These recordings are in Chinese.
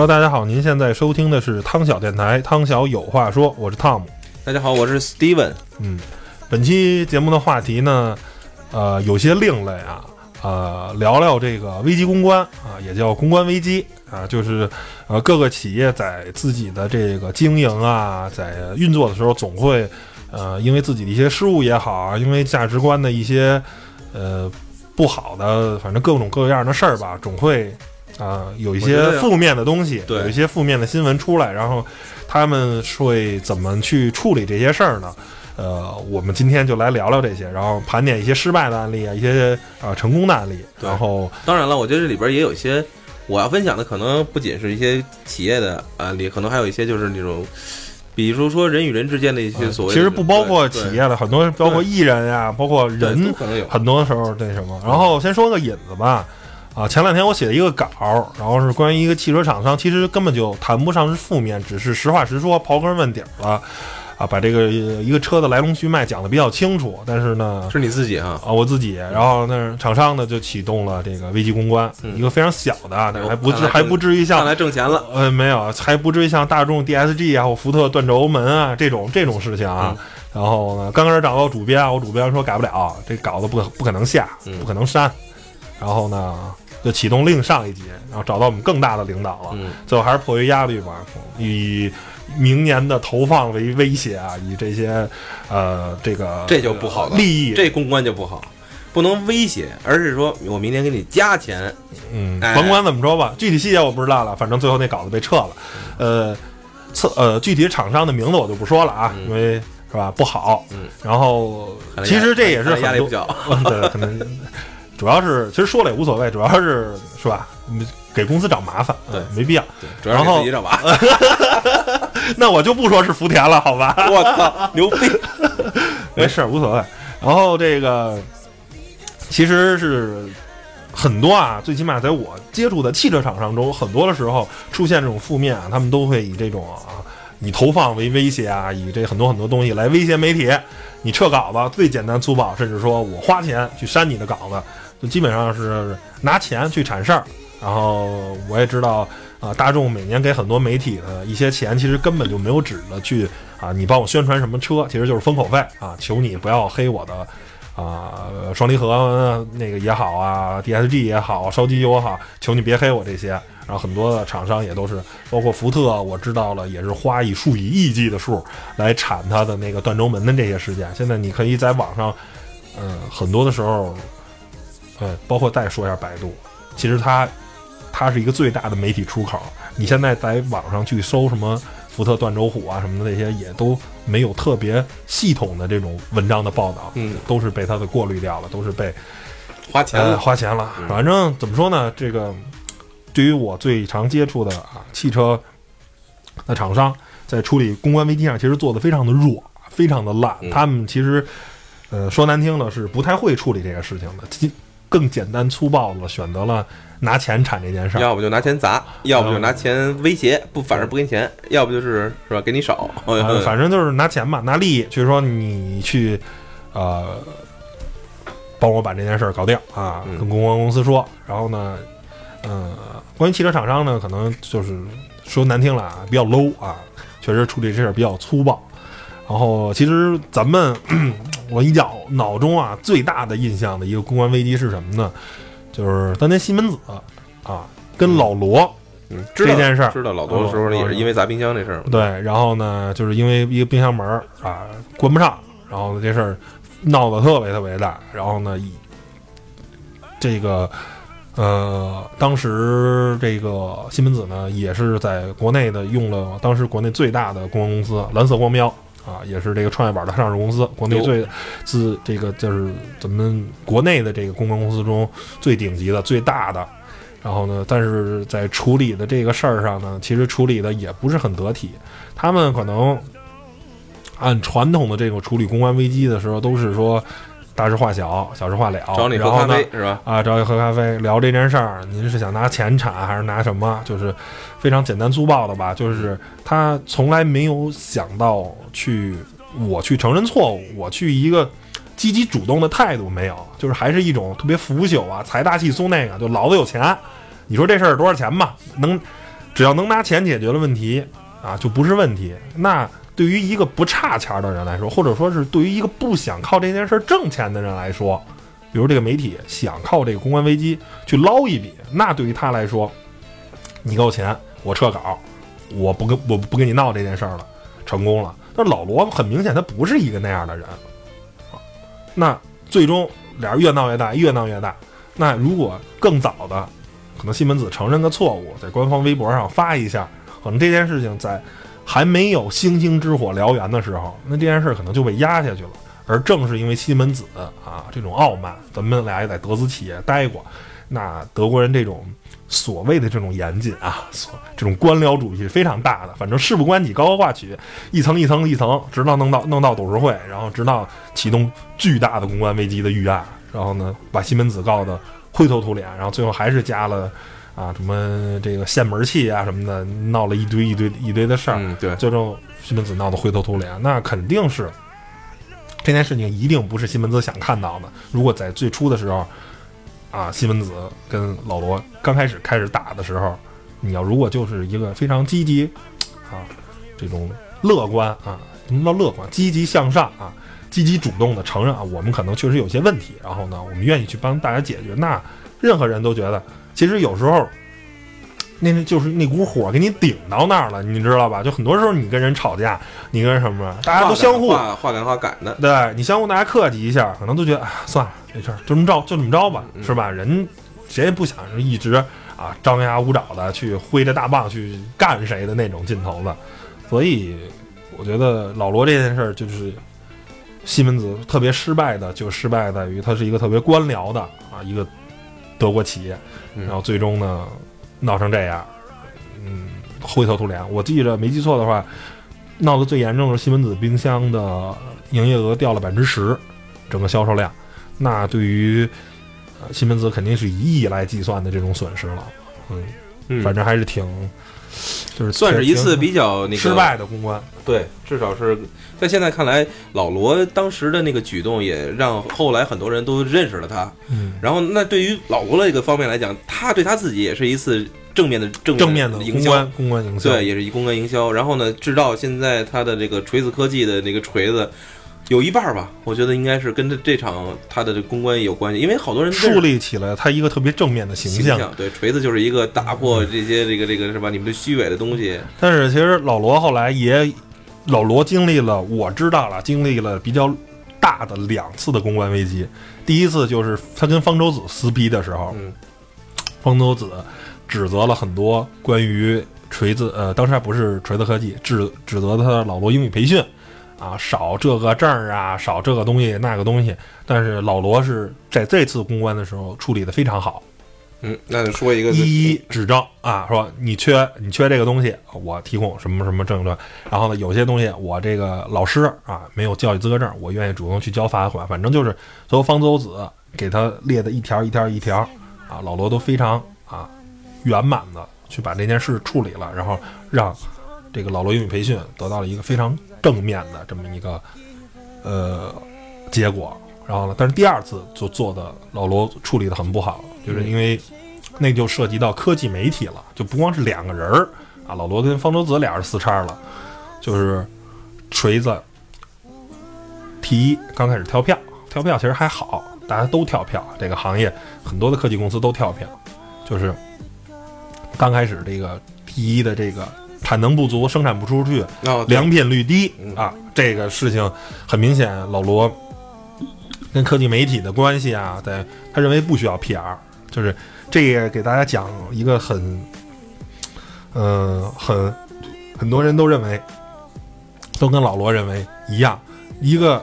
Hello，大家好，您现在收听的是汤小电台，汤小有话说，我是 Tom。大家好，我是 Steven。嗯，本期节目的话题呢，呃，有些另类啊，呃，聊聊这个危机公关啊，也叫公关危机啊，就是呃各个企业在自己的这个经营啊，在运作的时候，总会呃因为自己的一些失误也好啊，因为价值观的一些呃不好的，反正各种各样的事儿吧，总会。啊、有一些负面的东西，对有一些负面的新闻出来，然后他们会怎么去处理这些事儿呢？呃，我们今天就来聊聊这些，然后盘点一些失败的案例啊，一些啊、成功的案例，然后当然了，我觉得这里边也有一些我要分享的，可能不仅是一些企业的案例，可能还有一些就是那种，比如说人与人之间的一些所谓其实不包括企业的，很多包括艺人呀、包括人可能有。很多时候那什么。然后先说个引子吧，啊，前两天我写了一个稿，然后是关于一个汽车厂商，其实根本就谈不上是负面，只是实话实说，刨根问底儿了，啊，把这个呃一个车的来龙去脉讲的比较清楚。但是呢，是你自己啊，啊，我自己，然后那厂商呢就启动了这个危机公关，嗯一个非常小的啊，但是还不至还不至于看像来挣钱了。呃没有，还不至于像大众 DSG 啊或福特断轴门啊这种这种事情啊。嗯然后呢，刚开始找到主编，我主编说改不了，这稿子不可不可能下，嗯不可能删。然后呢，就启动另上一级，然后找到我们更大的领导了。嗯，最后还是迫于压力吧，以明年的投放为威胁啊，以这些呃这个这就不好了利益这公关就不好，不能威胁，而是说我明年给你加钱。嗯，哎甭管怎么说吧，具体细节我不知道了，反正最后那稿子被撤了。呃，测呃具体厂商的名字我就不说了啊，嗯因为是吧不好。嗯，然后其实这也是很多力不小。对，可能主要是其实说了也无所谓，主要是是吧，嗯给公司找麻烦，对嗯没必要。对，主要是自己找麻烦。那我就不说是福田了，好吧？我操，牛逼！没事儿，无所谓。然后这个其实是很多啊，最起码在我接触的汽车厂商中，很多的时候出现这种负面啊，他们都会以这种啊，以投放为威胁啊，以这很多很多东西来威胁媒体。你撤稿子最简单粗暴，甚至说我花钱去删你的稿子，就基本上是拿钱去铲事儿。然后我也知道啊，大众每年给很多媒体的一些钱，其实根本就没有指着去啊，你帮我宣传什么车，其实就是封口费啊，求你不要黑我的啊，双离合那个也好啊，DSG 也好，烧机油也好，求你别黑我这些。然后很多的厂商也都是，包括福特，我知道了，也是花以数以亿计的数来铲它的那个断轴门的这些事件。现在你可以在网上，嗯，很多的时候，呃，包括再说一下百度，其实它它是一个最大的媒体出口。你现在在网上去搜什么福特断轴虎啊什么的那些，也都没有特别系统的这种文章的报道，嗯，都是被它的过滤掉了，都是被呃花钱了。花钱了。嗯反正怎么说呢，这个对于我最常接触的啊汽车的厂商，在处理公关危机上，其实做的非常的弱，非常的烂。嗯他们其实呃说难听的是不太会处理这个事情的，其更简单粗暴的选择了拿钱铲这件事儿。要不就拿钱砸，要不就拿钱威胁，不，反正不给你钱，要不就是是吧，给你少。呃，反正就是拿钱吧，拿利益，就是说你去，呃，帮我把这件事儿搞定啊，嗯跟公关公司说。然后呢，呃，关于汽车厂商呢，可能就是说难听了啊，比较 low 啊，确实处理这事儿比较粗暴。然后其实咱们我一脑脑中啊最大的印象的一个公关危机是什么呢？就是当年西门子啊跟老罗嗯，知道这件事儿知道老多的时候也是因为砸冰箱这事儿嘛。对，然后呢，就是因为一个冰箱门儿啊关不上，然后呢这事儿闹得特别特别大，然后呢以这个呃当时这个西门子呢也是在国内的用了当时国内最大的公关公司蓝色光标。啊，也是这个创业板的上市公司，国内最自这个就是咱们国内的这个公关公司中最顶级的、最大的。然后呢，但是在处理的这个事儿上呢，其实处理的也不是很得体。他们可能按传统的这种处理公关危机的时候，都是说大事化小，小事化了。找你喝咖啡是吧？啊，找你喝咖啡聊这件事儿，您是想拿钱产还是拿什么？就是非常简单粗暴的吧，就是他从来没有想到去我去承认错误，我去一个积极主动的态度没有，就是还是一种特别腐朽啊，财大气粗那个，就老子有钱，你说这事儿多少钱吧，能只要能拿钱解决了问题啊，就不是问题。那对于一个不差钱的人来说，或者说是对于一个不想靠这件事挣钱的人来说，比如这个媒体想靠这个公关危机去捞一笔，那对于他来说，你给我钱，我撤稿，我不跟我不跟你闹这件事儿了，成功了。但老罗很明显他不是一个那样的人，啊那最终俩人越闹越大，越闹越大。那如果更早的，可能西门子承认个错误，在官方微博上发一下，可能这件事情在还没有星星之火燎原的时候，那这件事可能就被压下去了。而正是因为西门子啊这种傲慢，咱们俩也在德资企业待过，那德国人这种所谓的这种严谨啊，所这种官僚主义非常大的。反正事不关己，高高挂起，一层一层一层，直到弄到弄到董事会，然后直到启动巨大的公关危机的预案，然后呢把西门子告得灰头土脸，然后最后还是加了啊什么这个限门器啊什么的，闹了一堆一堆一堆的事儿。嗯，对，最终西门子闹得灰头土脸，那肯定是这件事情一定不是西门子想看到的。如果在最初的时候，啊，西门子跟老罗刚开始开始打的时候，你要如果就是一个非常积极啊，这种乐观啊，什么叫乐观？积极向上啊，积极主动的承认啊，我们可能确实有些问题，然后呢，我们愿意去帮大家解决。那任何人都觉得，其实有时候。那那就是那股火给你顶到那儿了，你知道吧？就很多时候你跟人吵架，你跟人什么，大家都相互话话赶话赶的，对你相互大家客气一下，可能都觉得哎算了，这事儿就这么着，就这么着吧，嗯是吧？人谁也不想是一直啊张牙舞爪的去挥着大棒去干谁的那种劲头子，所以我觉得老罗这件事儿就是西门子特别失败的，就失败在于他是一个特别官僚的啊一个德国企业，嗯然后最终呢闹成这样，嗯，灰头土脸。我记着没记错的话，闹得最严重的是西门子冰箱的营业额掉了百分之十，整个销售量，那对于呃西门子肯定是以亿来计算的这种损失了。嗯，嗯，反正还是挺，就是算是一次比较那个失败的公关。对，至少是在现在看来，老罗当时的那个举动也让后来很多人都认识了他。嗯，然后，那对于老罗这个方面来讲，他对他自己也是一次正面的正正面的营销公关，公关营销，对，也是一公关营销。然后呢，直到现在他的这个锤子科技的那个锤子。有一半儿吧，我觉得应该是跟这这场他的这公关有关系，因为好多人树立起了他一个特别正面的形象。形象。对，锤子就是一个打破这些这个这个是吧？你们的虚伪的东西。但是其实老罗后来也，老罗经历了，我知道了，经历了比较大的两次的公关危机。第一次就是他跟方舟子撕逼的时候，嗯方舟子指责了很多关于锤子，呃，当时还不是锤子科技，指指责他老罗英语培训啊，少这个证儿啊，少这个东西那个东西。但是老罗是在这次公关的时候处理的非常好，嗯，那就说一个一一指正啊，说你缺你缺这个东西，我提供什么什么证据。然后呢，有些东西我这个老师啊没有教育资格证，我愿意主动去交罚款。反正就是所有方舟子给他列的一条一条一条啊，老罗都非常啊圆满的去把这件事处理了，然后让这个老罗英语培训得到了一个非常正面的这么一个呃结果。然后呢，但是第二次就做的老罗处理的很不好，就是因为那就涉及到科技媒体了，就不光是两个人儿啊，老罗跟方舟子俩人撕叉了，就是锤子 T 一刚开始跳票，跳票其实还好，大家都跳票，这个行业很多的科技公司都跳票，就是刚开始这个 T 一的这个产能不足，生产不出去，哦，良品率低嗯啊，这个事情很明显，老罗跟科技媒体的关系啊，在他认为不需要 PR，就是这也给大家讲一个很，呃，很很多人都认为，都跟老罗认为一样，一个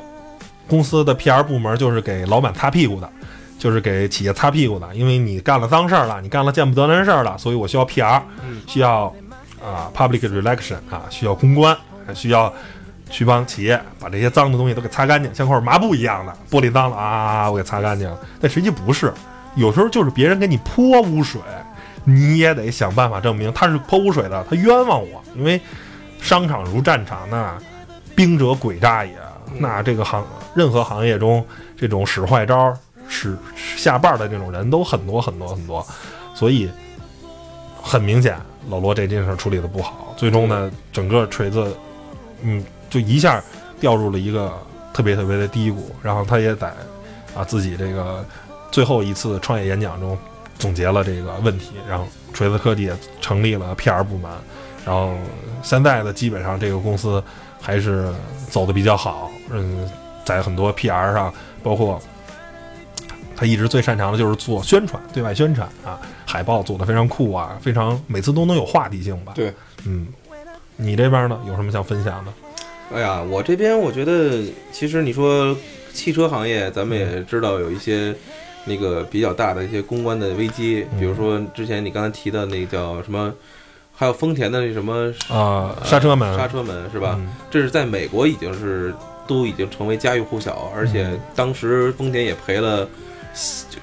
公司的 PR 部门就是给老板擦屁股的。就是给企业擦屁股的，因为你干了脏事儿了，你干了见不得人事儿了，所以我需要 PR，、嗯需要啊 public relation 啊，需要公关，还需要去帮企业把这些脏的东西都给擦干净，像块抹布一样的，玻璃脏了啊，我给擦干净了。但实际不是，有时候就是别人给你泼污水，你也得想办法证明他是泼污水的，他冤枉我，因为商场如战场，那兵者诡诈也。那这个行任何行业中，这种使坏招、使下绊的这种人都很多很多很多，所以很明显，老罗这件事处理的不好，最终呢，整个锤子，嗯，就一下掉入了一个特别特别的低谷，然后他也在啊自己这个最后一次创业演讲中总结了这个问题，然后锤子科技也成立了 PR 部门，然后现在呢基本上这个公司还是走的比较好，嗯，在很多 PR 上，包括他一直最擅长的就是做宣传，对外宣传啊，海报做的非常酷啊，非常每次都能有话题性吧。对，嗯，你这边呢有什么想分享的？哎呀，我这边我觉得，其实你说汽车行业，咱们也知道有一些那个比较大的一些公关的危机，嗯比如说之前你刚才提的那个叫什么，还有丰田的那什么啊、刹车门刹车门是吧？嗯这是在美国已经是都已经成为家喻户晓，而且当时丰田也赔了，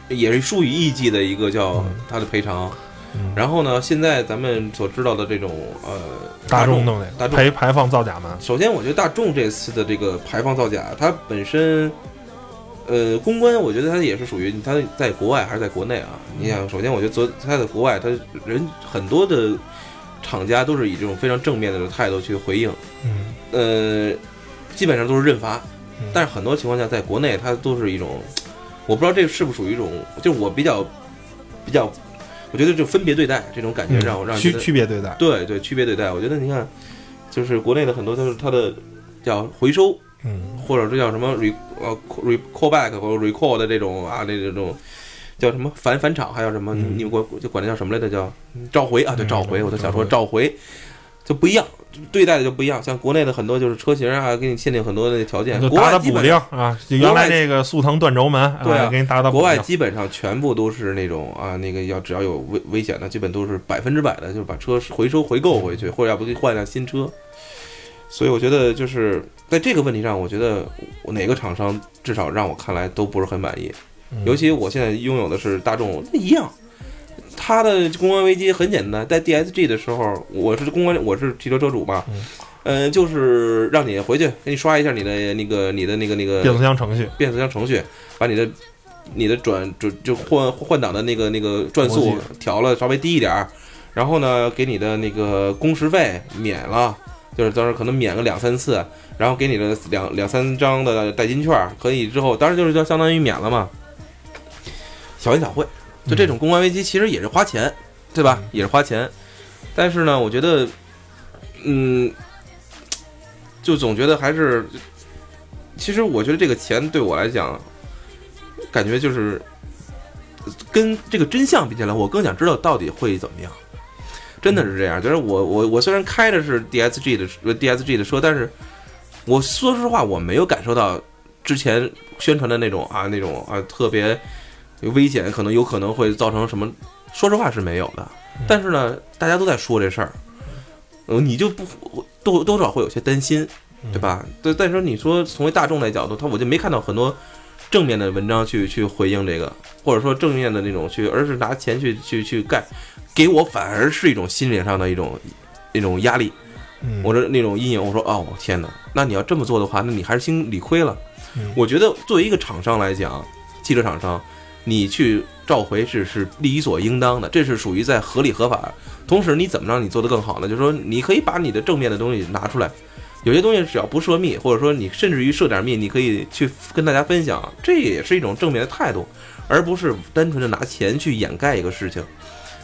也是数以亿计的一个叫嗯它的赔偿。嗯然后呢，现在咱们所知道的这种呃大众众弄的大众排排放造假嘛，首先，我觉得大众这次的这个排放造假，它本身，呃，公关，我觉得它也是属于它在国外还是在国内啊？你想，首先，我觉得昨它在国外，它人很多的厂家都是以这种非常正面的态度去回应，嗯呃，基本上都是认罚嗯。但是很多情况下，在国内它都是一种，我不知道这个是不是属于一种，就是我比较比较，我觉得就分别对待这种感觉，让我让区区别对待，对对，区别对待。我觉得你看，就是国内的很多都是它的叫回收，嗯或者这叫什么 re 呃 re callback 或者 recall 的这种啊，这这种叫什么返返场，还有什么？嗯你们管就管那叫什么来着？叫召回啊，对，嗯召回。我都想说召召回。就不一样，对待的就不一样。像国内的很多就是车型啊，给你限定很多的条件，就打打补国外基本丁啊，就原来那个速腾断轴门，对啊给你打打补丁。国外基本上全部都是那种啊，那个要只要有危危险的，基本都是百分之百的，就是把车回收回购回去，或者要不就换一辆新车。所以我觉得就是在这个问题上，我觉得哪个厂商至少让我看来都不是很满意。嗯尤其我现在拥有的是大众，一样。它的公关危机很简单，在 DSG 的时候，我是公关，我是汽车车主嘛，嗯。呃，就是让你回去给你刷一下你的那个你的那个那个变速箱程序，变速箱程序，把你的你的转转就换换挡的那个那个转速调了稍微低一点儿，然后呢，给你的那个工时费免了，就是当时可能免个两三次，然后给你的两两三张的代金券儿，可以之后，当然就是就相当于免了嘛，小恩小惠，就这种公关危机其实也是花钱，对吧？嗯也是花钱，但是呢，我觉得，嗯，就总觉得还是，其实我觉得这个钱对我来讲，感觉就是跟这个真相比起来，我更想知道到底会怎么样。真的是这样，就是我我我虽然开的是 DSG 的呃 DSG 的车，但是我说实话，我没有感受到之前宣传的那种啊那种啊特别危险，可能有可能会造成什么，说实话是没有的。但是呢，大家都在说这事儿，呃，你就不多多少会有些担心，对吧？对，但是你说从为大众的角度，他我就没看到很多正面的文章去去回应这个，或者说正面的那种去，而是拿钱去去去盖，给我反而是一种心理上的一种一种压力，嗯，我的那种阴影。我说哦，天哪，那你要这么做的话，那你还是心理亏了。嗯我觉得作为一个厂商来讲，汽车厂商，你去召回是是理所应当的，这是属于在合理合法。同时，你怎么让你做得更好呢？就是说，你可以把你的正面的东西拿出来，有些东西只要不涉密，或者说你甚至于涉点密，你可以去跟大家分享，这也是一种正面的态度，而不是单纯的拿钱去掩盖一个事情。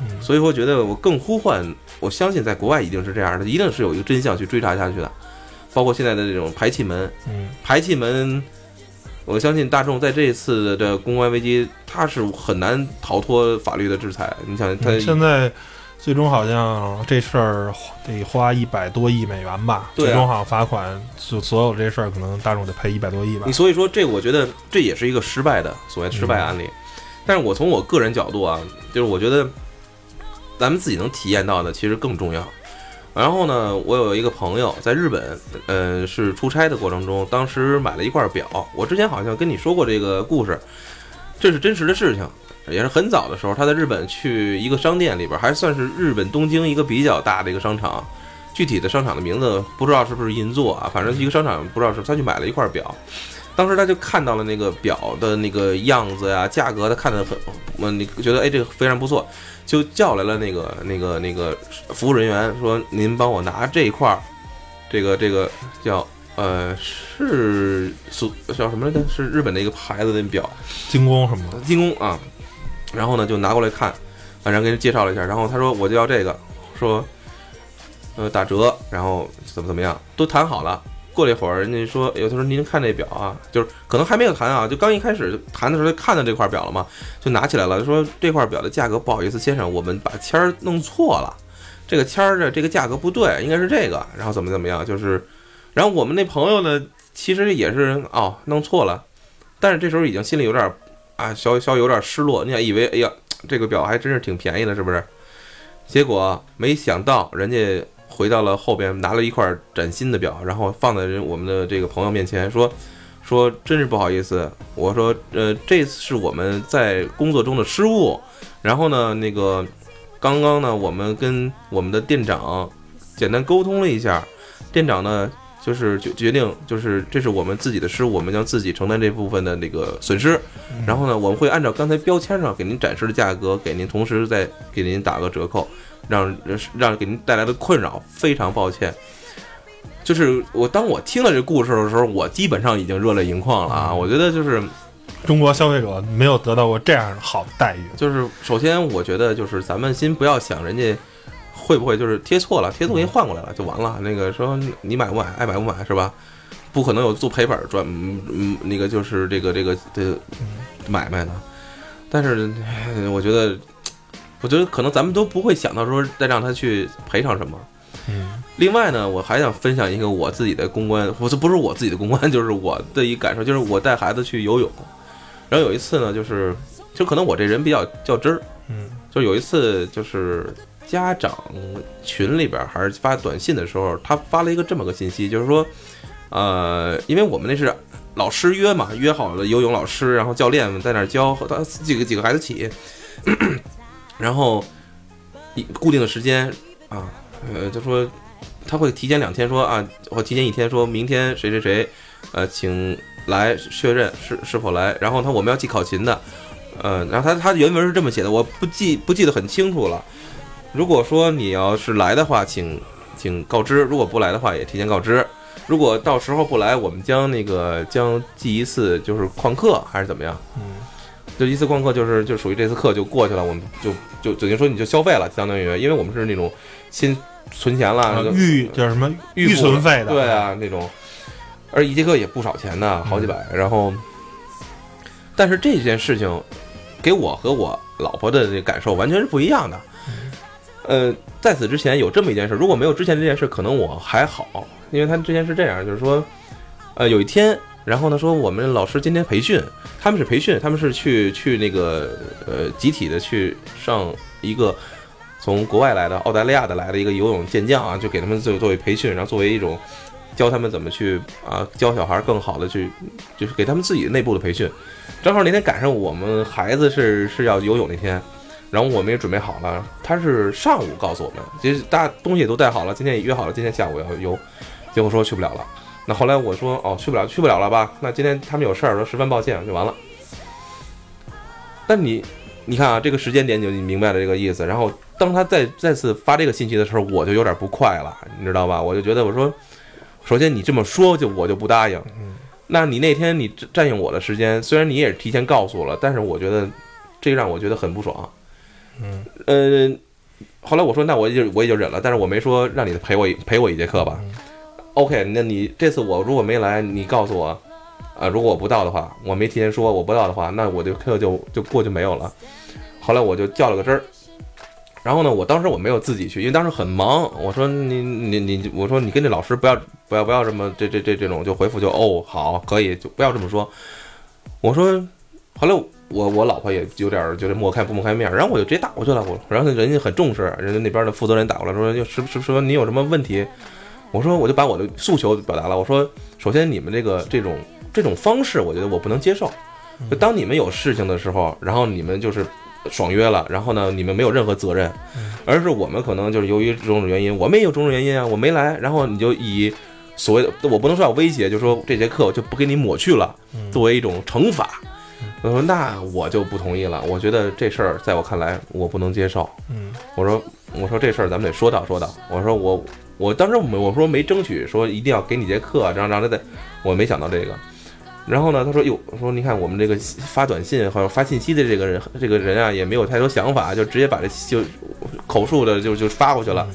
嗯所以我觉得我更呼唤，我相信在国外一定是这样的，一定是有一个真相去追查下去的，包括现在的这种排气门，嗯排气门，我相信大众在这一次的公关危机，他是很难逃脱法律的制裁。你想，他嗯现在最终好像这事儿得花一百多亿美元吧？对啊最终好像罚款，就所有这事儿可能大众得赔一百多亿吧你。所以说这，我觉得这也是一个失败的所谓失败案例。但是我从我个人角度啊，就是我觉得咱们自己能体验到的其实更重要。然后呢，我有一个朋友在日本，呃，是出差的过程中，当时买了一块表。我之前好像跟你说过这个故事，这是真实的事情，也是很早的时候，他在日本去一个商店里边，还算是日本东京一个比较大的一个商场，具体的商场的名字不知道是不是银座啊，反正一个商场不知道是，他去买了一块表。当时他就看到了那个表的那个样子呀、价格，他看得很，嗯，你觉得哎这个非常不错，就叫来了那个那个那个服务人员说：“您帮我拿这一块儿，这个这个叫呃是苏叫什么来着？是日本的一个牌子的表，精工什么的，精工啊。”然后呢就拿过来看，反正给人介绍了一下，然后他说我就要这个，说呃打折，然后怎么怎么样，都谈好了。过了一会儿，人家说，哎呦，他说您看这表啊，就是可能还没有谈啊，就刚一开始谈的时候看到这块表了嘛，就拿起来了，说这块表的价格不好意思，先生，我们把签儿弄错了，这个签儿的这个价格不对，应该是这个，然后怎么怎么样，就是，然后我们那朋友呢，其实也是哦弄错了，但是这时候已经心里有点啊稍稍有点失落，你想以为哎呀这个表还真是挺便宜的，是不是？结果没想到人家回到了后边，拿了一块崭新的表，然后放在人我们的这个朋友面前，说说真是不好意思，我说呃这是我们在工作中的失误，然后呢那个刚刚呢我们跟我们的店长简单沟通了一下，店长呢就是决决定就是这是我们自己的失误，我们将自己承担这部分的那个损失，然后呢我们会按照刚才标签上给您展示的价格，给您同时再给您打个折扣。让让给您带来的困扰，非常抱歉。就是我当我听了这故事的时候，我基本上已经热泪盈眶了啊！我觉得就是中国消费者没有得到过这样好的待遇。就是，首先我觉得就是咱们先不要想人家会不会就是贴错了，贴错给你换过来了就完了。那个说你买不买，爱买不买是吧？不可能有做赔本赚，嗯嗯，那个就是这个这个的买卖的。但是我觉得。我觉得可能咱们都不会想到说再让他去赔偿什么。嗯，另外呢，我还想分享一个我自己的公关，不是不是我自己的公关，就是我的一感受，就是我带孩子去游泳，然后有一次呢，就是就可能我这人比较较真儿，嗯，就有一次就是家长群里边还是发短信的时候，他发了一个这么个信息，就是说，呃，因为我们那是老师约嘛，约好了游泳老师，然后教练在那儿教，和他几个几个孩子起。然后一固定的时间啊，呃，就说他会提前两天说啊，或提前一天说明天谁谁谁，呃，请来确认是是否来。然后他我们要记考勤的，呃，然后他他原文是这么写的，我不记不记得很清楚了。如果说你要是来的话，请请告知；如果不来的话，也提前告知。如果到时候不来，我们将那个将记一次就是旷课还是怎么样？嗯，就一次旷课就是就属于这次课就过去了，我们就就等于说你就消费了，相当于因为我们是那种先存钱了，预叫什么预存费的，对，啊那种，而一节课也不少钱呢，好几百。然后，但是这件事情给我和我老婆的这感受完全是不一样的。呃，在此之前有这么一件事，如果没有之前这件事，可能我还好，因为他之前是这样，就是说，呃，有一天，然后呢说我们老师今天培训，他们是培训，他们是去去那个呃集体的去上一个从国外来的澳大利亚的来的一个游泳健将啊，就给他们作作为培训，然后作为一种教他们怎么去啊教小孩更好的去，就是给他们自己内部的培训。正好那天赶上我们孩子是是要游泳那天。然后我们也准备好了，他是上午告诉我们，其实大东西都带好了，今天也约好了，今天下午要游，结果说去不了了。那后来我说哦，去不了，去不了了吧？那今天他们有事儿，说十分抱歉，就完了。但你，你看啊，这个时间点你就明白了这个意思。然后当他再再次发这个信息的时候，我就有点不快了，你知道吧？我就觉得我说，首先你这么说就我就不答应。嗯那你那天你占占用我的时间，虽然你也是提前告诉我了，但是我觉得这让我觉得很不爽。嗯，呃，后来我说那我也就我也就忍了，但是我没说让你陪我陪我一节课吧。OK，那你这次我如果没来，你告诉我，啊、如果我不到的话，我没提前说我不到的话，那我就课就就过就没有了。后来我就较了个真儿，然后呢，我当时我没有自己去，因为当时很忙。我说你你你，我说你跟这老师不要不要不要这么这这这这种就回复就哦好可以就不要这么说。我说后来我我老婆也有点儿觉得抹开不抹开面儿，然后我就直接打过去了。我然后人家很重视，人家那边的负责人打过来说就是是说你有什么问题？我说我就把我的诉求表达了。我说首先你们这个这种这种方式，我觉得我不能接受。就当你们有事情的时候，然后你们就是爽约了，然后呢，你们没有任何责任，而是我们可能就是由于种种原因，我们也有种种原因啊，我没来，然后你就以所谓的我不能说要威胁，就说这节课我就不给你抹去了，作为一种惩罚。我说那我就不同意了，我觉得这事儿在我看来我不能接受。嗯我说我说这事儿咱们得说道说道。我说我我当时我没我说没争取说一定要给你节课，让让他在，我没想到这个。然后呢，他说哟，说你看我们这个发短信或者发信息的这个人这个人啊，也没有太多想法，就直接把这就口述的就就发过去了。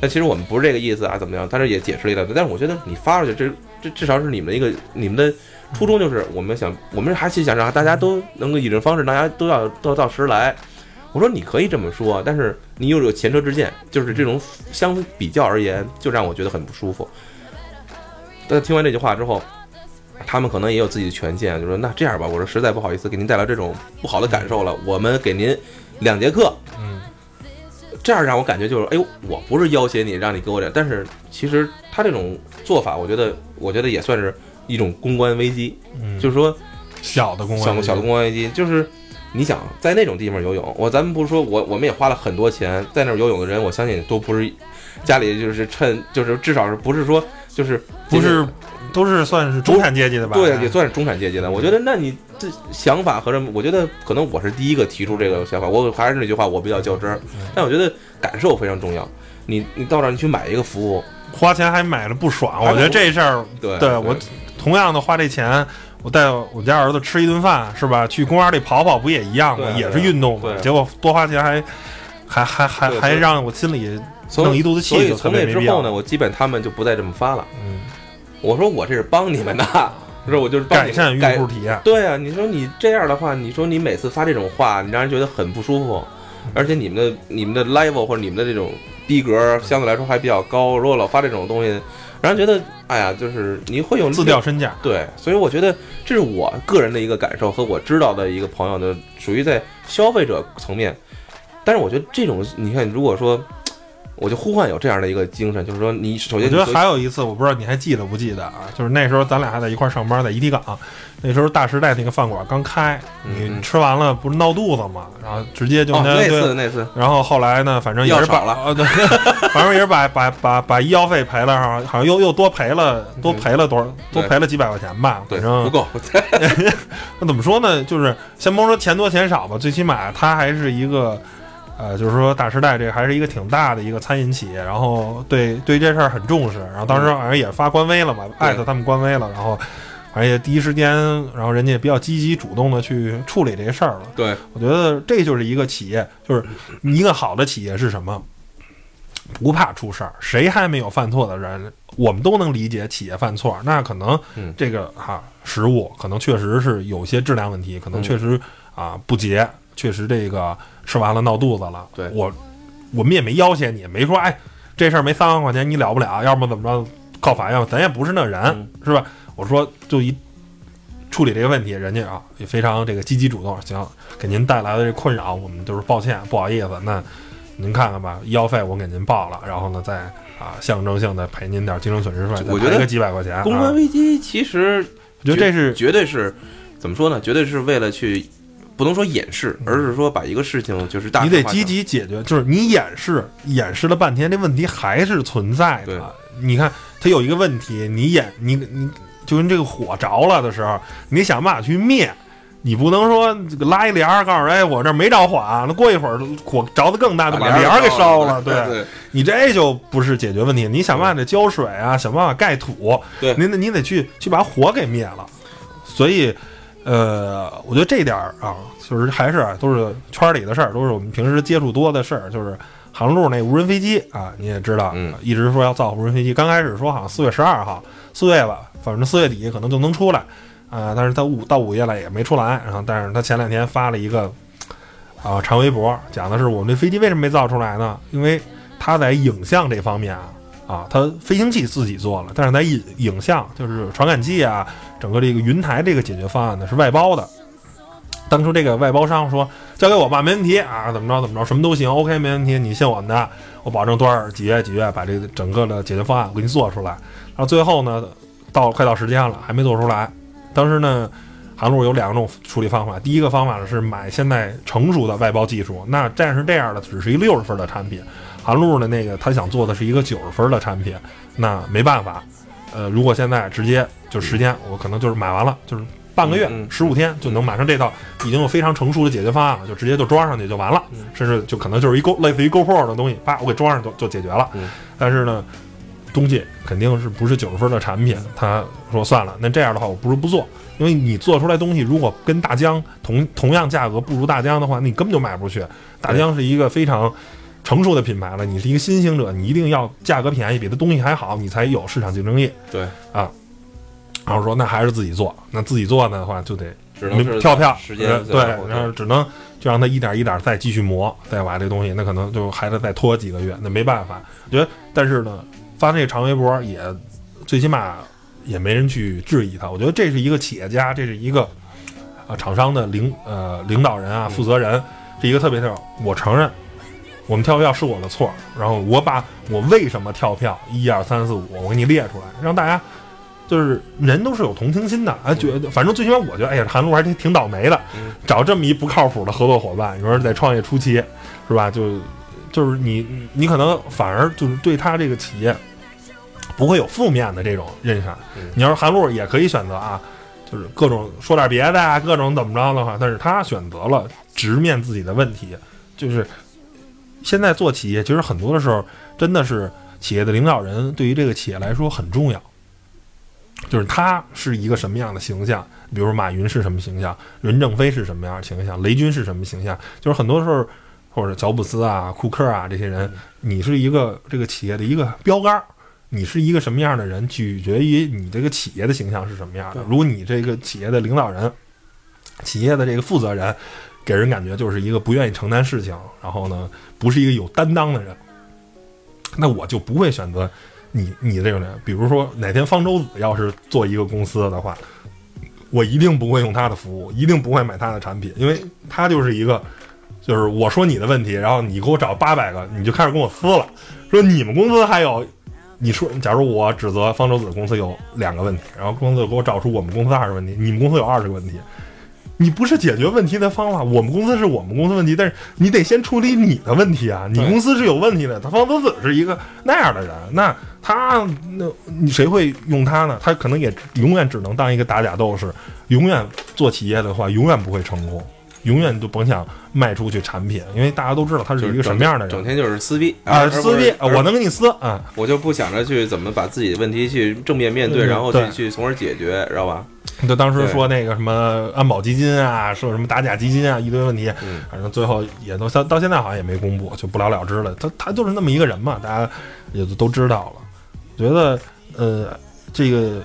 但其实我们不是这个意思啊，怎么样？但是也解释了一大堆。但是我觉得你发出去，这这至少是你们一个你们的初衷，就是我们想我们还是想让大家都能够以这种方式，大家都要都到时来。我说你可以这么说，但是你又有前车之鉴，就是这种相比较而言，就让我觉得很不舒服。但听完这句话之后，他们可能也有自己的权限，就说那这样吧，我说实在不好意思给您带来这种不好的感受了，我们给您两节课，嗯这样让我感觉就是，哎呦，我不是要挟你，让你给我点，但是其实他这种做法，我觉得，我觉得也算是一种公关危机，嗯，就是说小的公关，小小的公关危机，就是你想在那种地方游泳，我咱们不是说我我们也花了很多钱在那儿游泳的人，我相信都不是家里就是趁就是至少是不是说就是不是都是算是中产阶级的吧？对，也算是中产阶级的。我觉得，那你这想法和什么？我觉得可能我是第一个提出这个想法。我还是那句话，我比较较真儿，但我觉得感受非常重要。你你到那儿你去买一个服务，花钱还买了不爽，我觉得这事儿，对对我同样的花这钱，我带我家儿子吃一顿饭是吧？去公园里跑跑不也一样吗？也是运动嘛。对结果多花钱还还还还还让我心里从弄一肚子气所以就从那之后呢，我基本他们就不再这么发了。嗯，我说我这是帮你们的，不是我就是改善用户体验。对啊，你说你这样的话，你说你每次发这种话，你让人觉得很不舒服，而且你们的你们的 level 或者你们的这种逼格相对来说还比较高，如果老发这种东西，让人觉得哎呀，就是你会有自掉身价。对，所以我觉得这是我个人的一个感受和我知道的一个朋友的，属于在消费者层面。但是我觉得这种，你看，如果说，我就呼唤有这样的一个精神，就是说，你首先我觉得还有一次，我不知道你还记得不记得啊？就是那时候咱俩还在一块儿上班，在怡体港，那时候大时代那个饭馆刚开，你嗯吃完了不是闹肚子嘛，然后直接就哦，那次那次，然后后来呢，反正也是把了啊，对，反正也是把把把把医药费赔了，好像好像又又多赔了多赔了多少，多赔了几百块钱吧。反正不够，那怎么说呢？就是先甭说钱多钱少吧，最起码它还是一个。呃，就是说大时代这个还是一个挺大的一个餐饮企业，然后对对这事儿很重视，然后当时好像也发官微了嘛，艾特他们官微了，然后而且第一时间，然后人家也比较积极主动的去处理这事儿了。对，我觉得这就是一个企业，就是一个好的企业是什么？不怕出事儿，谁还没有犯错的人，我们都能理解企业犯错。那可能嗯这个哈、食物可能确实是有些质量问题，可能嗯确实啊不洁，确实这个吃完了闹肚子了。对我我们也没要挟你，没说哎这事儿没三万块钱你了不了，要么怎么着靠法院，咱也不是那人，嗯是吧？我说就一处理这个问题，人家啊也非常这个积极主动，行，给您带来的这困扰，我们就是抱歉，不好意思，那您看看吧，医药费我给您报了，然后呢再啊象征性的赔您点精神损失费，再我觉得赔个几百块钱，公啊关危机其实我觉得这是绝对是怎么说呢？绝对是为了去。不能说掩饰，而是说把一个事情就是大你得积极解决，就是你掩饰掩饰了半天，这问题还是存在的。你看，它有一个问题，你掩你你就跟这个火着了的时候，你想办法去灭。你不能说这个拉一帘儿，告诉人哎，我这儿没着火啊，那过一会儿火着的更大，就把帘儿给烧了。对对你这就不是解决问题，你想办法得浇水啊，想办法盖土，对你得你得去去把火给灭了。所以，呃，我觉得这点儿啊，就是还是啊都是圈儿里的事儿，都是我们平时接触多的事儿，就是。航路那无人飞机啊，你也知道，嗯一直说要造无人飞机。刚开始说好像四月十二号，四月吧，反正四月底可能就能出来啊、但是他五到五月了也没出来。然后，但是他前两天发了一个啊、长微博，讲的是我们这飞机为什么没造出来呢？因为他在影像这方面啊，啊，它飞行器自己做了，但是在影影像就是传感器啊，整个这个云台这个解决方案呢是外包的。当初这个外包商说交给我吧，没问题啊，怎么着怎么着，什么都行，OK，没问题，你信我的，我保证多少几月几月把这个整个的解决方案我给你做出来。然后最后呢，到快到时间了，还没做出来。当时呢，韩路有两种处理方法，第一个方法呢是买现在成熟的外包技术，那但是这样的只是一六十分的产品，航路的那个他想做的是一个九十分的产品，那没办法。呃，如果现在直接就时间，我可能就是买完了，就是半个月十五天就能马上这套已经有非常成熟的解决方案了，就直接就装上去就完了，嗯甚至就可能就是一 Go 类似于 GoPro 的东西，啪，我给装上就就解决了。嗯但是呢，东西肯定是不是九十分的产品，他说算了，那这样的话我不如不做，因为你做出来东西如果跟大疆同同样价格不如大疆的话，你根本就卖不出去。大疆是一个非常成熟的品牌了，你是一个新兴者，你一定要价格便宜，比它东西还好，你才有市场竞争力。对啊，然后说那还是自己做，那自己做的话就得只跳票时间呃对，然后只能就让他一点一点再继续磨，再把这东西，那可能就还得再拖几个月，那没办法。我觉得，但是呢，发这个长微博也最起码也没人去质疑他。我觉得这是一个企业家，这是一个啊厂商的领呃领导人啊负责人，是一个特别特我承认。我们跳票是我的错，然后我把我为什么跳票一二三四五，我给你列出来，让大家就是人都是有同情心的啊，觉得反正最起码我觉得，哎呀，韩露还挺挺倒霉的，嗯找这么一不靠谱的合作伙伴，你说在创业初期，是吧？就就是你你可能反而就是对他这个企业不会有负面的这种印象嗯。你要是韩露也可以选择啊，就是各种说点别的啊，各种怎么着的话，但是他选择了直面自己的问题，就是现在做企业，其实很多的时候真的是企业的领导人对于这个企业来说很重要。就是他是一个什么样的形象，比如说马云是什么形象，任正非是什么样的形象，雷军是什么形象，就是很多时候或者乔布斯啊、库克啊这些人，你是一个这个企业的一个标杆，你是一个什么样的人，取决于你这个企业的形象是什么样的。如果你这个企业的领导人、企业的这个负责人，给人感觉就是一个不愿意承担事情，然后呢，不是一个有担当的人，那我就不会选择你你这种人。比如说哪天方舟子要是做一个公司的话，我一定不会用他的服务，一定不会买他的产品，因为他就是一个，就是我说你的问题，然后你给我找八百个，你就开始跟我撕了，说你们公司还有。你说，假如我指责方舟子公司有两个问题，然后公司给我找出我们公司二十个问题，你们公司有二十个问题，你不是解决问题的方法。我们公司是我们公司问题，但是你得先处理你的问题啊！你公司是有问题的，他方舟子是一个那样的人，那他那你谁会用他呢？他可能也永远只能当一个打假斗士，永远做企业的话，永远不会成功，永远都甭想卖出去产品，因为大家都知道他是一个什么样的人整天就是撕逼啊！撕逼，而我能跟你撕啊！我就不想着去怎么把自己的问题去正面面对，嗯然后去去从而解决，知道吧？就当时说那个什么安保基金啊，说什么打假基金啊，一堆问题，嗯反正最后也都到到现在好像也没公布，就不了了之了。他他就是那么一个人嘛，大家也都都知道了。觉得呃，这个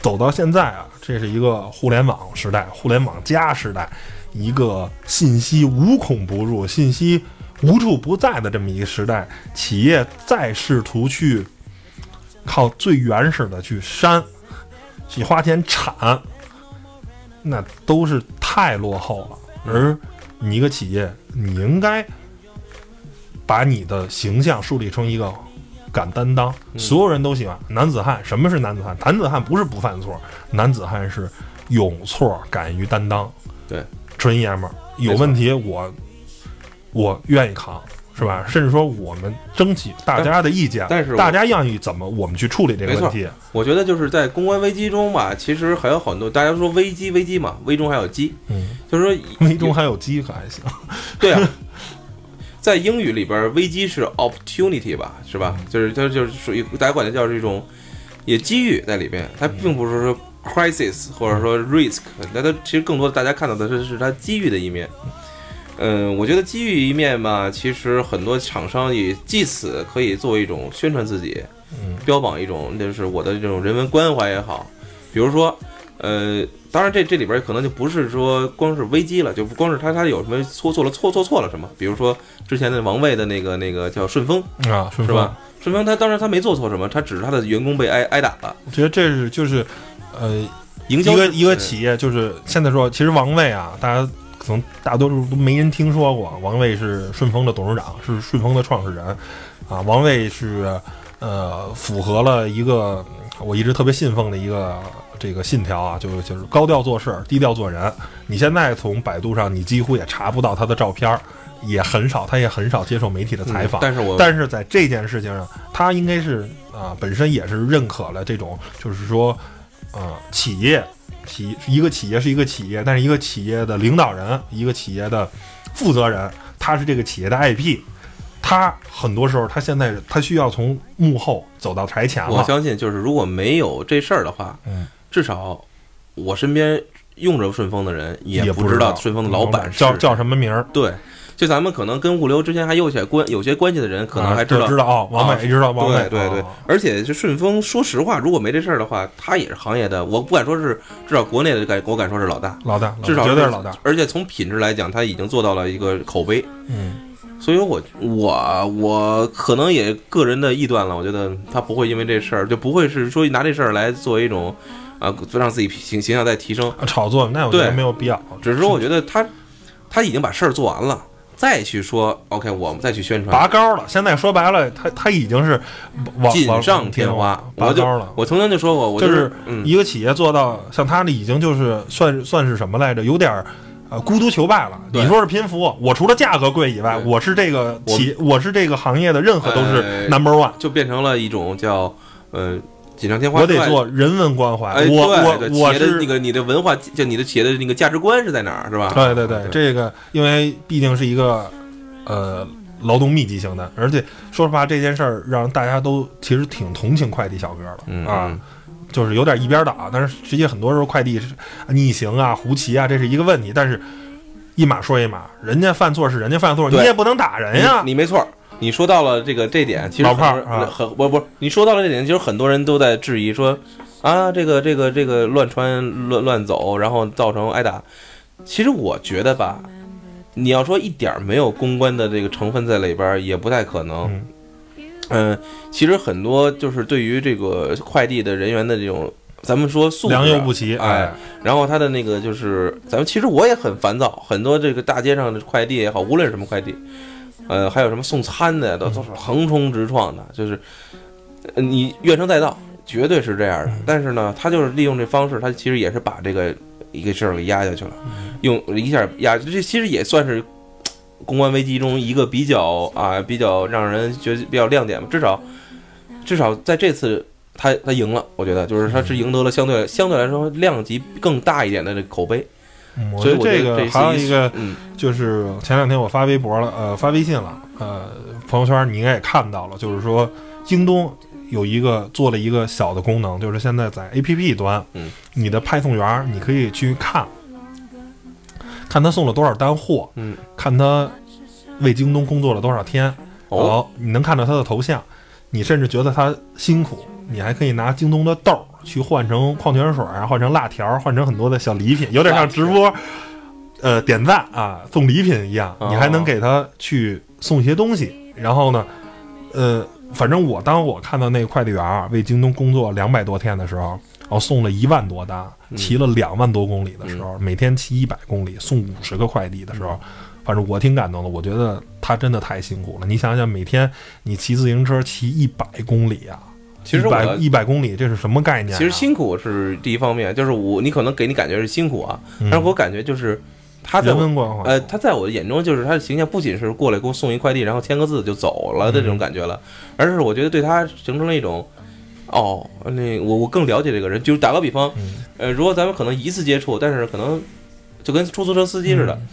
走到现在啊，这是一个互联网时代，互联网加时代，一个信息无孔不入、信息无处不在的这么一个时代，企业再试图去靠最原始的去删。去花钱产，那都是太落后了。而你一个企业，你应该把你的形象树立成一个敢担当，所有人都喜欢男子汉。什么是男子汉？男子汉不是不犯错，男子汉是有错敢于担当。对，纯爷们儿有问题我我愿意扛，是吧？甚至说我们争取大家的意见，但是大家愿意怎么我们去处理这个问题？我觉得就是在公关危机中吧，其实还有很多，大家说危机危机嘛，危中还有机，嗯，就是说危中还有机，可还行。对啊，在英语里边，危机是 opportunity 吧，是吧？就是它就是属于大家管它叫是一种也机遇在里边，它并不是说 crisis 或者说 risk，那它其实更多的大家看到的是是它机遇的一面。嗯，我觉得机遇一面吧，其实很多厂商也借此可以作为一种宣传自己，嗯标榜一种就是我的这种人文关怀也好，比如说，呃，当然这这里边可能就不是说光是危机了，就不光是他他有什么错错了错错错了什么，比如说之前的王卫的那个那个叫顺丰是吧？？顺丰他当然他没做错什么，他只是他的员工被挨挨打了，我觉得这是就是，呃，营销一个一个企业，就是现在说，其实王卫啊，大家可能大多数都没人听说过。王卫是顺丰的董事长，是顺丰的创始人啊。王卫是呃，符合了一个我一直特别信奉的一个这个信条啊，就是就是高调做事，低调做人。你现在从百度上，你几乎也查不到他的照片，也很少，他也很少接受媒体的采访。嗯但是我但是在这件事情上，他应该是啊、本身也是认可了这种，就是说，呃，企业企一个企业是一个企业，但是一个企业的领导人，一个企业的负责人，他是这个企业的 IP，他很多时候他现在他需要从幕后走到台前了。我相信就是如果没有这事儿的话，嗯，至少我身边用着顺丰的人也不知道顺丰的老板是叫叫什么名儿，对，就咱们可能跟物流之前还有些关有些关系的人，可能啊还知道。知道啊，王美知道王美，对对对哦，而且就顺丰，说实话，如果没这事儿的话，他也是行业的，我不敢说是，至少国内的敢，我敢说是老大，老大，至少绝对是老大。。而且从品质来讲，他已经做到了一个口碑，嗯，所以我我我可能也个人的臆断了，我觉得他不会因为这事儿，就不会是说拿这事儿来作为一种啊让自己形形象再提升，炒作那我觉得对没有必要。只是说我觉得他他已经把事儿做完了，再去说 OK，我们再去宣传，拔高了，现在说白了，他他已经是往锦上添花。拔高了。我曾经就说过，我就是嗯，一个企业做到像他那已经就是算算是什么来着？有点儿呃孤独求败了。你说是拼服务，我除了价格贵以外，我是这个企，我是这个行业的任何都呃是 number one。就变成了一种叫呃锦上添花。我得做人文关怀，哎，我我我的那。个你的文化，就你的企业的那个价值观是在哪儿，是吧？对对对，这个因为毕竟是一个呃劳动密集型的，而且说实话，这件事儿让大家都其实挺同情快递小哥的、嗯啊，就是有点一边倒。但是实际很多时候快递是逆行啊、胡骑啊，这是一个问题。但是一码说一码，人家犯错是人家犯错，你也不能打人呀。你你没错儿，你说到了这个这点，其实很啊很不不，你说到了这点，其实很多人都在质疑说啊，这个这个这个乱穿乱乱走，然后造成挨打。其实我觉得吧，你要说一点儿没有公关的这个成分在里边儿，也不太可能。嗯嗯，其实很多就是对于这个快递的人员的这种，咱们说素质啊良莠不齐，哎，然后他的那个就是，咱们其实我也很烦躁，很多这个大街上的快递也好，无论是什么快递，呃，还有什么送餐的，都都是横冲直撞的，就是呃你怨声载道，绝对是这样的。但是呢，他就是利用这方式，他其实也是把这个一个事儿给压下去了，用一下压，这其实也算是公关危机中一个比较啊比较让人觉得比较亮点吧，至少至少在这次。他他赢了，我觉得就是他是赢得了相对相对来说量级更大一点的这个口碑，嗯我所以觉得这个还有一个嗯。就是前两天我发微博了，呃，发微信了，呃，朋友圈你应该也看到了，就是说京东有一个做了一个小的功能，就是现在在 APP 端，嗯，你的派送员你可以去看，看他送了多少单货，嗯，看他为京东工作了多少天，哦，哦，你能看到他的头像，你甚至觉得他辛苦，你还可以拿京东的豆儿去换成矿泉水啊，换成辣条，换成很多的小礼品，有点像直播，呃，点赞啊，送礼品一样，哦你还能给他去送一些东西。然后呢，呃，反正我当我看到那个快递员啊为京东工作两百多天的时候，然后送了一万多单，嗯骑了两万多公里的时候，每天骑一百公里，送五十个快递的时候。嗯反正我挺感动的，我觉得他真的太辛苦了。你想想，每天你骑自行车骑一百公里啊，其实我一百一百公里，这是什么概念、啊？其实辛苦是第一方面，就是我你可能给你感觉是辛苦啊，嗯，但是我感觉就是他在我人文关怀，呃，他在我的眼中就是他的形象不仅是过来给我送一快递，然后签个字就走了的这种感觉了，而是我觉得对他形成了一种。哦，那我我更了解这个人，就是打个比方，嗯。呃，如果咱们可能一次接触，但是可能就跟出租车司机似的，嗯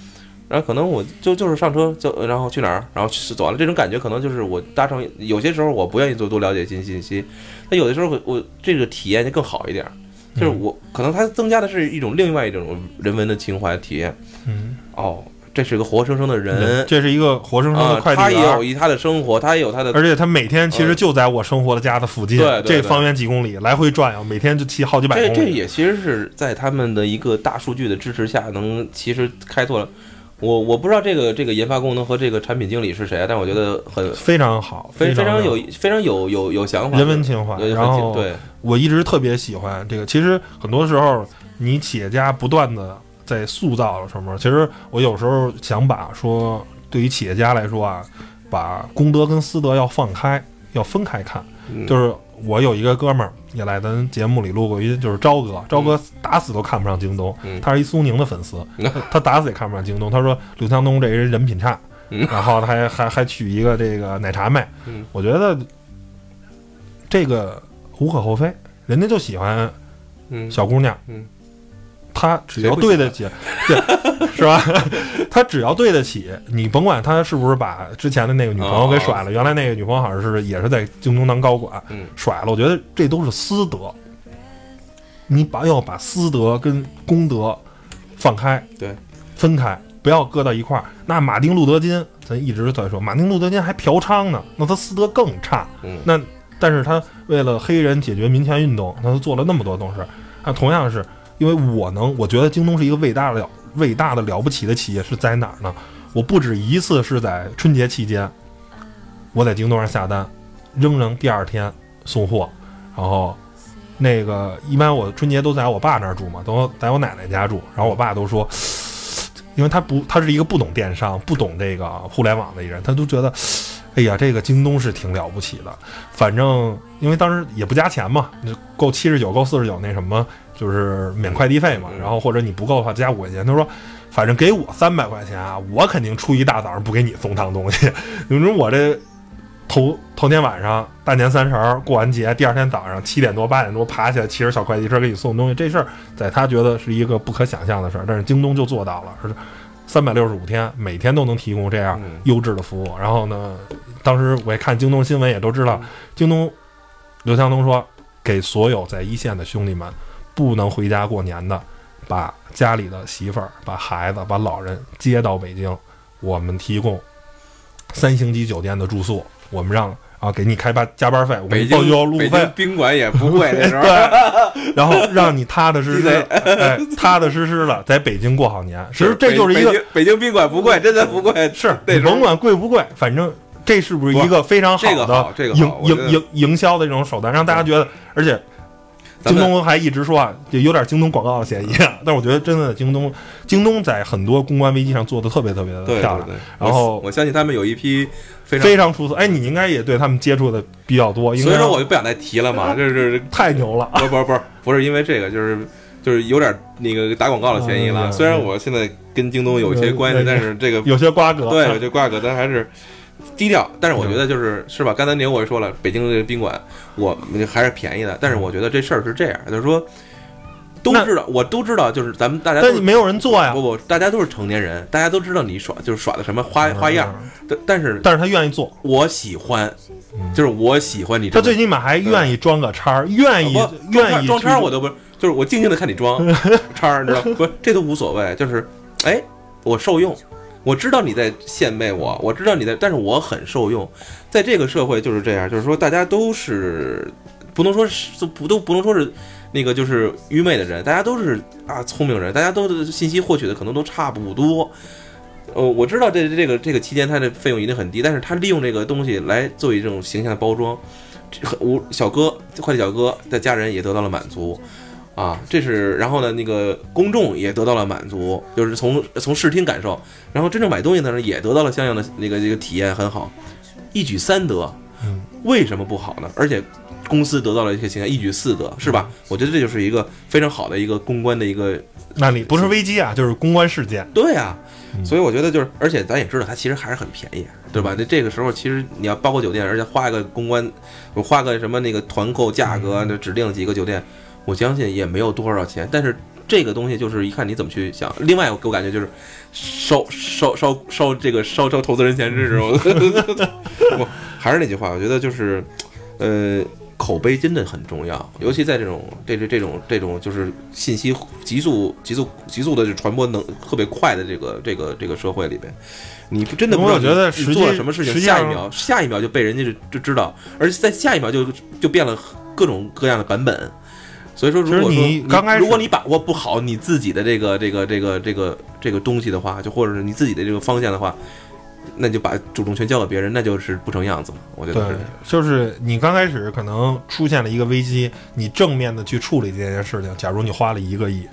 然后可能我就就是上车就然后去哪儿，然后去走了，这种感觉可能就是我搭乘有些时候我不愿意多多了解信信息，但有的时候我我这个体验就更好一点，就是嗯我可能它增加的是一种另外一种人文的情怀体验。嗯，哦，这是个活生生的人这是一个活生生啊的，快他递员。也有一他的生活，他也有他的而且他每天其实就在我生活的家的附近，对对对这方圆几公里来回转悠，每天就骑好几百这这。也其实是在他们的一个大数据的支持下，能其实开拓了。我我不知道这个这个研发功能和这个产品经理是谁，但我觉得很非常好，非非常有非常有有有想法，人文情怀。对然后对我一直特别喜欢这个。其实很多时候，你企业家不断的在塑造什么？其实我有时候想把说，对于企业家来说啊，把公德跟私德要放开，要分开看。嗯就是我有一个哥们儿也来咱节目里录过一，就是朝哥，朝哥打死都看不上京东，嗯。他是一苏宁的粉丝，他 他打死也看不上京东。他说刘强东这人人品差，嗯。然后他还还还娶一个这个奶茶妹，嗯。我觉得这个无可厚非，人家就喜欢嗯。小姑娘，嗯，他只要对得起，对，是吧？他只要对得起，你甭管他是不是把之前的那个女朋友给甩了，原来那个女朋友好像是也是在京东当高管，嗯甩了，我觉得这都是私德。你把要把私德跟公德放开，对，分开，不要搁到一块儿。那马丁路德金，咱一直在说，马丁路德金还嫖娼呢，那他私德更差。嗯那但是他为了黑人解决民权运动，他都做了那么多东西。那同样是因为我能，我觉得京东是一个伟大的了伟大的了不起的企业，是在哪儿呢？我不止一次是在春节期间，我在京东上下单，仍然第二天送货，然后那个一般我春节都在我爸那儿住嘛，都在我奶奶家住，然后我爸都说，因为他不，他是一个不懂电商、不懂这个互联网的人，他都觉得，哎呀，这个京东是挺了不起的。反正因为当时也不加钱嘛，就够七十九、够四十九那什么，就是免快递费嘛。嗯然后或者你不够的话加五块钱。他说，反正给我三百块钱啊，我肯定初一大早上不给你送趟东西。你说我这头头天晚上大年三十儿过完节，第二天早上七点多八点多爬起来骑着小快递车给你送东西，这事儿在他觉得是一个不可想象的事儿，但是京东就做到了，是三百六十五天每天都能提供这样嗯优质的服务。然后呢，当时我也看京东新闻也都知道，嗯京东刘强东说给所有在一线的兄弟们不能回家过年的，把家里的媳妇儿、把孩子、把老人接到北京，我们提供三星级酒店的住宿，我们让啊给你开班加班费，我给北你报京销路费，宾馆也不贵那时候，对，然后让你踏踏实实，鸡贼哎，踏踏实实的在北京过好年。其实这就是一个北京宾馆不贵，真的不贵，是甭管贵不贵，反正这是不是一个非常好的好这个营营营营销的这种手段，让大家觉得，而且京东还一直说啊，就有点京东广告的嫌疑啊。但是我觉得真的京东，京东在很多公关危机上做的特别特别的对漂亮，对对，然后我我相信他们有一批非常，非常出色。哎，你应该也对他们接触的比较多，所以说我就不想再提了嘛，这是太牛了。不是不是不是不是因为这个，就是就是有点那个打广告的嫌疑了。嗯虽然我现在跟京东有一些关系嗯，但是这个有些瓜葛，对有些瓜葛，但还是低调。但是我觉得就是是吧？刚才您我也说了，北京的宾馆我还是便宜的，但是我觉得这事儿是这样，就是说都知道，我都知道，就是咱们大家但你没有人做呀不。不，大家都是成年人，大家都知道你耍就是耍的什么花花样，嗯，但但是但是他愿意做，我喜欢，嗯就是我喜欢你。他最起码还愿意装个叉儿，愿意愿意装叉儿我都不，就是我静静的看你装 叉儿，你知道不？这都无所谓，就是哎，我受用，我知道你在献媚我，我知道你在，但是我很受用。在这个社会就是这样，就是说大家都是不能说是不都不能说是那个就是愚昧的人，大家都是啊聪明人，大家都信息获取的可能都差不多。呃，我知道这这个这个期间它的费用一定很低，但是他利用这个东西来作为这种形象的包装，这很我小哥快递小哥的家人也得到了满足。啊，这是，然后呢，那个公众也得到了满足，就是从从视听感受，然后真正买东西的人也得到了相应的那个这个体验很好，一举三得，嗯，为什么不好呢？而且公司得到了一些形象，一举四得，是吧？我觉得这就是一个非常好的一个公关的一个那你不是危机啊，就是公关事件。对呀、嗯所以我觉得就是，而且咱也知道，它其实还是很便宜，对吧？那这个时候其实你要包括酒店，而且花一个公关，我花个什么那个团购价格，嗯那指定几个酒店，我相信也没有多少钱。但是这个东西就是一看你怎么去想。另外，我给我感觉就是烧烧烧烧这个烧烧投资人钱是这种。我还是那句话，我觉得就是，呃。口碑真的很重要，尤其在这种这这这种这种就是信息急速急速急速的就传播能特别快的这个这个这个社会里边，你不真的不知道觉得你做了什么事情，下一秒下一秒就被人家就就知道，而且在下一秒就就变了各种各样的版本。所以说，如果说你刚开始如果你把握不好你自己的这个这个这个这个这个东西的话，就或者是你自己的这个方向的话，那就把主动权交给别人，那就是不成样子了。我觉得对是，就是你刚开始可能出现了一个危机，你正面的去处理这件事情。假如你花了一个亿，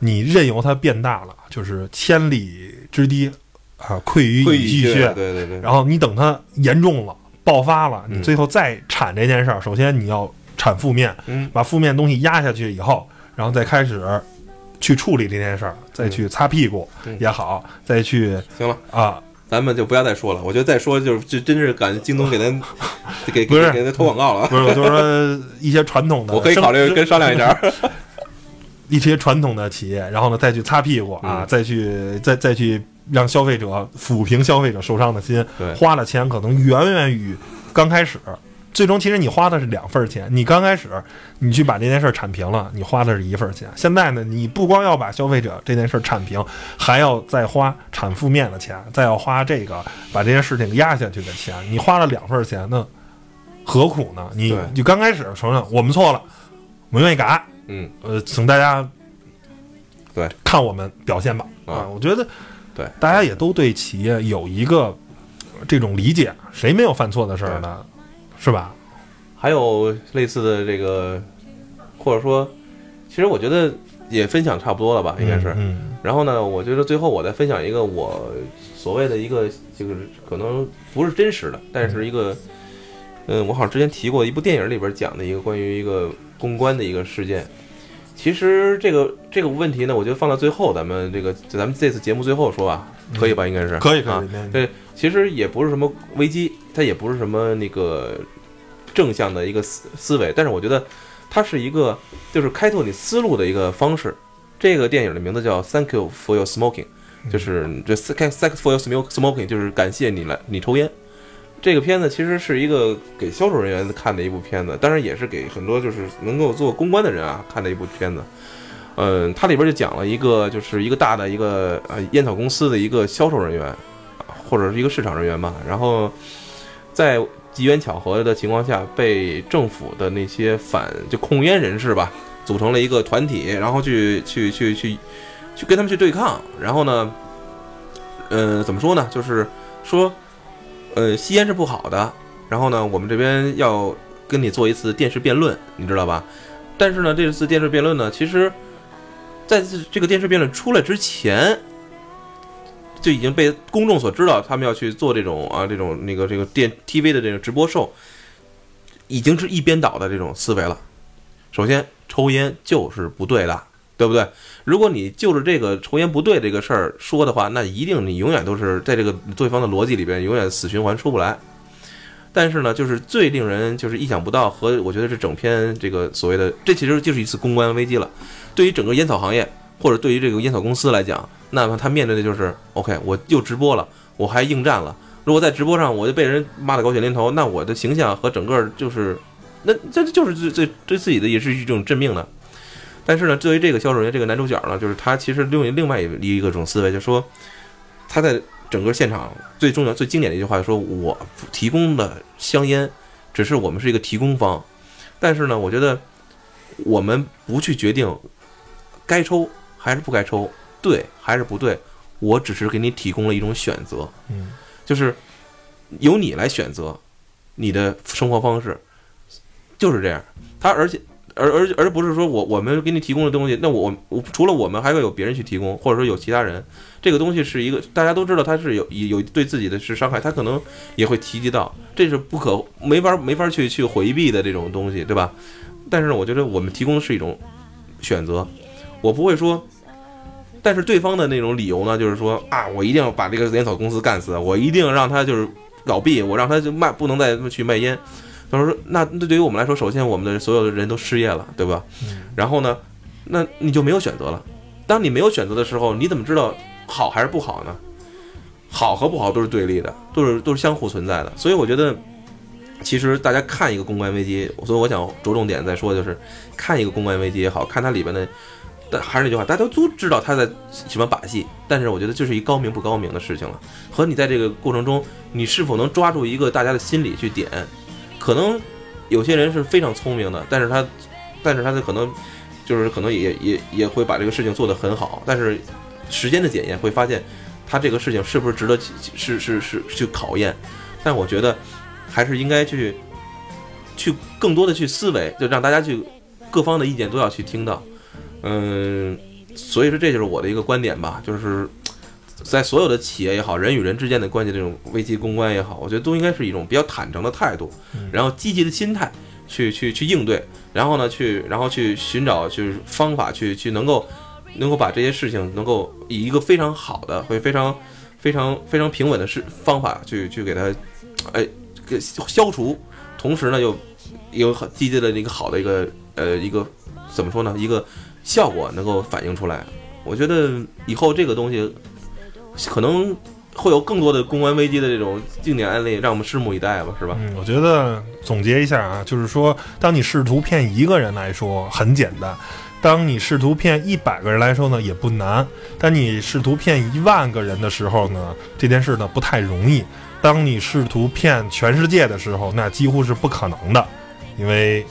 你任由它变大了，就是千里之堤啊，溃于会蚁穴。对对对，然后你等它严重了、爆发了，你嗯最后再铲这件事儿，首先你要铲负面，嗯把负面东西压下去以后，然后再开始去处理这件事儿，再去擦屁股嗯也好，再去行了。啊，咱们就不要再说了，我觉得再说就是这真是感觉京东给咱 给给给咱投广告了。不是，我就是说一些传统的，我可以考虑跟商量一下。一些传统的企业，然后呢再去擦屁股啊，嗯再去再再去让消费者抚平消费者受伤的心，花了钱可能远远与刚开始。最终，其实你花的是两份儿钱。你刚开始，你去把这件事儿铲平了，你花的是一份儿钱。现在呢，你不光要把消费者这件事儿铲平，还要再花铲负面的钱，再要花这个把这件事情压下去的钱。你花了两份儿錢，那何苦呢？你对你刚开始承认我们错了，我们愿意改，嗯，呃，请大家对看我们表现吧。啊我觉得对大家也都对企业有一个这种理解，谁没有犯错的事儿呢？是吧？还有类似的这个，或者说，其实我觉得也分享差不多了吧，应该是。嗯然后呢，我觉得最后我再分享一个我所谓的一个，就是可能不是真实的，但是一个，嗯，我好像之前提过一部电影里边讲的一个关于一个公关的一个事件。其实这个这个问题呢，我觉得放到最后，咱们这个咱们这次节目最后说吧，可以吧？应该是嗯可以可啊以，对，其实也不是什么危机，它也不是什么那个正向的一个思思维，但是我觉得它是一个就是开拓你思路的一个方式。这个电影的名字叫《Thank You for Your Smoking》，就是这 Thank Thank for Your Smoking，就是感谢你来你抽烟。这个片子其实是一个给销售人员看的一部片子，当然也是给很多就是能够做公关的人啊看的一部片子。嗯，它里边就讲了一个就是一个大的一个呃烟草公司的一个销售人员，或者是一个市场人员吧，然后在机缘巧合的情况下，被政府的那些反就控烟人士吧，组成了一个团体，然后去去去去去跟他们去对抗。然后呢，呃，怎么说呢？就是说，呃，吸烟是不好的。然后呢，我们这边要跟你做一次电视辩论，你知道吧？但是呢，这次电视辩论呢，其实在这个电视辩论出来之前，就已经被公众所知道，他们要去做这种啊这种那个这个电 TV 的这种直播秀，已经是一边倒的这种思维了。首先，抽烟就是不对的，对不对？如果你就着这个抽烟不对这个事儿说的话，那一定你永远都是在这个对方的逻辑里边永远死循环出不来。但是呢，就是最令人就是意想不到和我觉得是整篇这个所谓的这其实就是一次公关危机了。对于整个烟草行业或者对于这个烟草公司来讲，那么他面对的就是 OK，我又直播了，我还应战了。如果在直播上我就被人骂得狗血淋头，那我的形象和整个就是那这就是对对对自己的也是一种致命的。但是呢，作为这个销售人员这个男主角呢，就是他其实另另外一一个种思维，就是说他在整个现场最重要、最经典的一句话，说我提供的香烟只是我们是一个提供方，但是呢，我觉得我们不去决定该抽还是不该抽，对还是不对，我只是给你提供了一种选择，嗯，就是由你来选择你的生活方式，就是这样。他而且而而而不是说我我们给你提供的东西，那我我除了我们还会有别人去提供，或者说有其他人，这个东西是一个大家都知道它是有有对自己的是伤害，他可能也会提及到，这是不可没法没法去去回避的这种东西，对吧？但是，我觉得我们提供的是一种选择，我不会说但是对方的那种理由呢，就是说啊，我一定要把这个烟草公司干死，我一定让他就是倒闭，我让他就卖不能再去卖烟。他说那那对于我们来说，首先我们的所有的人都失业了，对吧？然后呢，那你就没有选择了。当你没有选择的时候，你怎么知道好还是不好呢？好和不好都是对立的，都是都是相互存在的。所以我觉得，其实大家看一个公关危机，所以我想着重点再说，就是看一个公关危机也好看它里边的，但还是那句话，大家都知道他在什么把戏，但是我觉得这是一高明不高明的事情了。和你在这个过程中，你是否能抓住一个大家的心理去点，可能有些人是非常聪明的，但是他，但是他的可能就是可能也也也会把这个事情做得很好，但是时间的检验会发现，他这个事情是不是值得去是是是去考验。但我觉得还是应该去去更多的去思维，就让大家去各方的意见都要去听到。嗯，所以说这就是我的一个观点吧，就是在所有的企业也好，人与人之间的关系这种危机公关也好，我觉得都应该是一种比较坦诚的态度，然后积极的心态去去去应对，然后呢去然后去寻找就是方法去去能够能够把这些事情能够以一个非常好的会非常非常非常平稳的是方法去去给它哎给消除，同时呢又有很积极的一个好的一个呃一个怎么说呢一个效果能够反映出来。我觉得以后这个东西可能会有更多的公关危机的这种经典案例，让我们拭目以待吧，是吧？嗯，我觉得总结一下啊，就是说，当你试图骗一个人来说很简单，当你试图骗一百个人来说呢也不难，当你试图骗一万个人的时候呢，这件事呢不太容易。当你试图骗全世界的时候，那几乎是不可能的，因为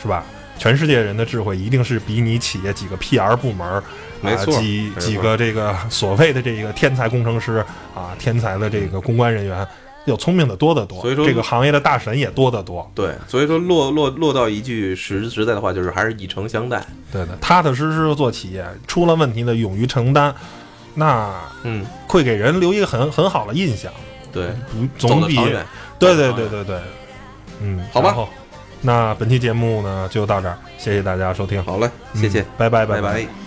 是吧？全世界人的智慧一定是比你企业几个 PR 部门儿，没错啊、几几个这个所谓的这个天才工程师啊，天才的这个公关人员要聪明的多得多。所以说这个行业的大神也多得多。对，所以说落落落到一句实实在的话，就是还是以诚相待。对的，踏踏实实地做企业，出了问题呢，勇于承担，那嗯，会给人留一个很很好的印象，对，不总比。对对对对对，嗯，好吧。那本期节目呢就到这儿，谢谢大家收听，好嘞，谢谢。嗯，拜拜拜拜。